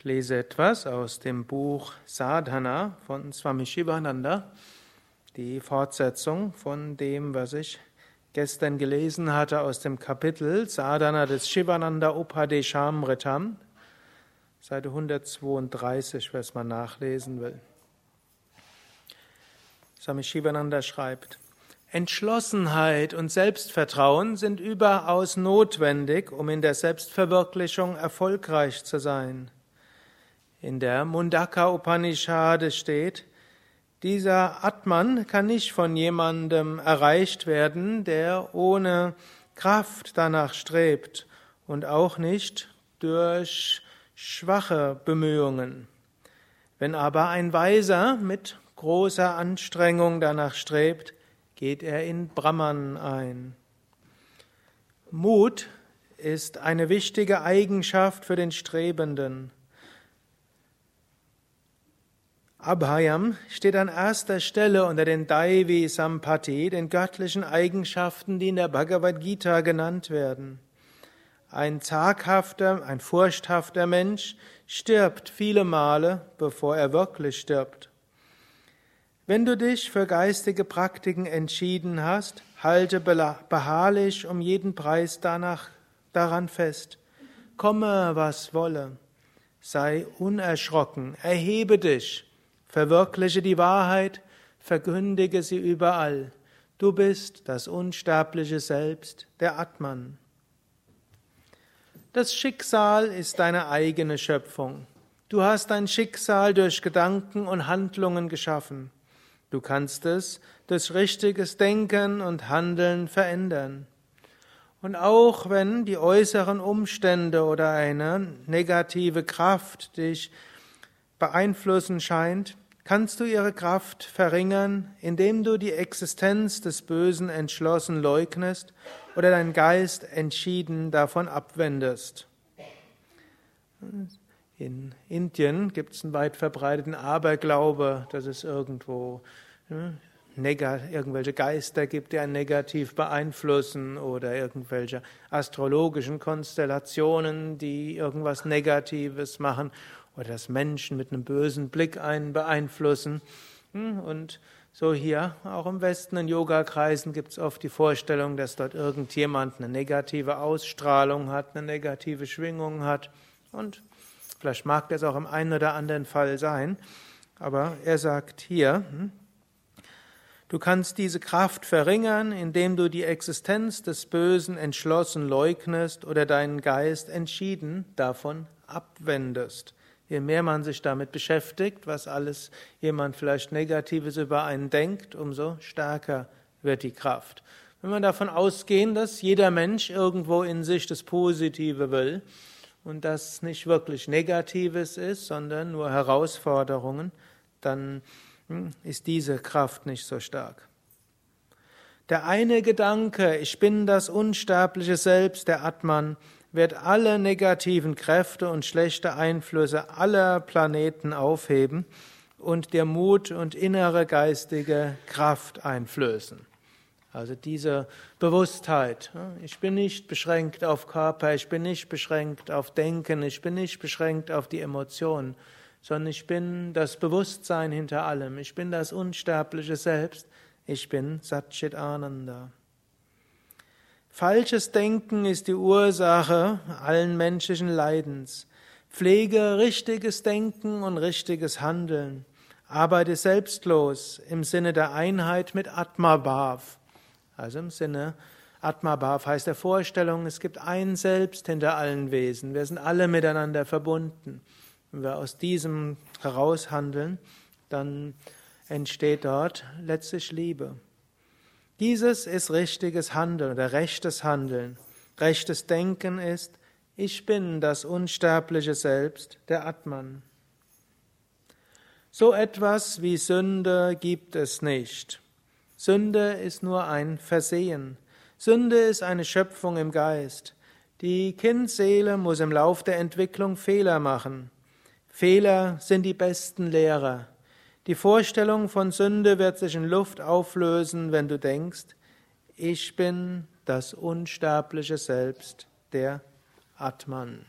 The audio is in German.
Ich lese etwas aus dem Buch Sadhana von Swami Shivananda, die Fortsetzung von dem, was ich gestern gelesen hatte aus dem Kapitel Sadhana des Shivananda Upadeshamritam, Seite 132, wer es mal nachlesen will. Swami Shivananda schreibt, Entschlossenheit und Selbstvertrauen sind überaus notwendig, um in der Selbstverwirklichung erfolgreich zu sein. In der Mundaka Upanishade steht, dieser Atman kann nicht von jemandem erreicht werden, der ohne Kraft danach strebt und auch nicht durch schwache Bemühungen. Wenn aber ein Weiser mit großer Anstrengung danach strebt, geht er in Brahman ein. Mut ist eine wichtige Eigenschaft für den Strebenden. Abhayam steht an erster Stelle unter den Daivi Sampati, den göttlichen Eigenschaften, die in der Bhagavad Gita genannt werden. Ein zaghafter, ein furchthafter Mensch stirbt viele Male, bevor er wirklich stirbt. Wenn du dich für geistige Praktiken entschieden hast, halte beharrlich um jeden Preis danach daran fest. Komme, was wolle. Sei unerschrocken, erhebe dich Verwirkliche die Wahrheit, verkündige sie überall. Du bist das unsterbliche Selbst, der Atman. Das Schicksal ist deine eigene Schöpfung. Du hast dein Schicksal durch Gedanken und Handlungen geschaffen. Du kannst es durch richtiges Denken und Handeln verändern. Und auch wenn die äußeren Umstände oder eine negative Kraft dich beeinflussen scheint, kannst du ihre Kraft verringern, indem du die Existenz des Bösen entschlossen leugnest oder deinen Geist entschieden davon abwendest. In Indien gibt es einen weit verbreiteten Aberglaube, dass es irgendwo ne, irgendwelche Geister gibt, die einen negativ beeinflussen oder irgendwelche astrologischen Konstellationen, die irgendwas Negatives machen oder dass Menschen mit einem bösen Blick einen beeinflussen. Hm, und so hier, auch im Westen in Yogakreisen gibt es oft die Vorstellung, dass dort irgendjemand eine negative Ausstrahlung hat, eine negative Schwingung hat. Und vielleicht mag das auch im einen oder anderen Fall sein. Aber er sagt hier, hm, du kannst diese Kraft verringern, indem du die Existenz des Bösen entschlossen leugnest oder deinen Geist entschieden davon abwendest. Je mehr man sich damit beschäftigt, was alles jemand vielleicht Negatives über einen denkt, umso stärker wird die Kraft. Wenn wir davon ausgehen, dass jeder Mensch irgendwo in sich das Positive will und das nicht wirklich Negatives ist, sondern nur Herausforderungen, dann hm, ist diese Kraft nicht so stark. Der eine Gedanke, ich bin das unsterbliche Selbst, der Atman, wird alle negativen Kräfte und schlechte Einflüsse aller Planeten aufheben und dir Mut und innere geistige Kraft einflößen. Also diese Bewusstheit. Ich bin nicht beschränkt auf Körper, ich bin nicht beschränkt auf Denken, ich bin nicht beschränkt auf die Emotionen, sondern ich bin das Bewusstsein hinter allem. Ich bin das unsterbliche Selbst. Ich bin Satchit Ananda. Falsches Denken ist die Ursache allen menschlichen Leidens. Pflege richtiges Denken und richtiges Handeln. Arbeite selbstlos im Sinne der Einheit mit Atmabhav. Also im Sinne Atmabhav heißt der Vorstellung, es gibt ein Selbst hinter allen Wesen. Wir sind alle miteinander verbunden. Wenn wir aus diesem heraus handeln, dann entsteht dort letztlich Liebe. Dieses ist richtiges Handeln oder rechtes Handeln. Rechtes Denken ist, ich bin das unsterbliche Selbst, der Atman. So etwas wie Sünde gibt es nicht. Sünde ist nur ein Versehen. Sünde ist eine Schöpfung im Geist. Die Kindseele muss im Lauf der Entwicklung Fehler machen. Fehler sind die besten Lehrer. Die Vorstellung von Sünde wird sich in Luft auflösen, wenn du denkst, ich bin das unsterbliche Selbst, der Atman.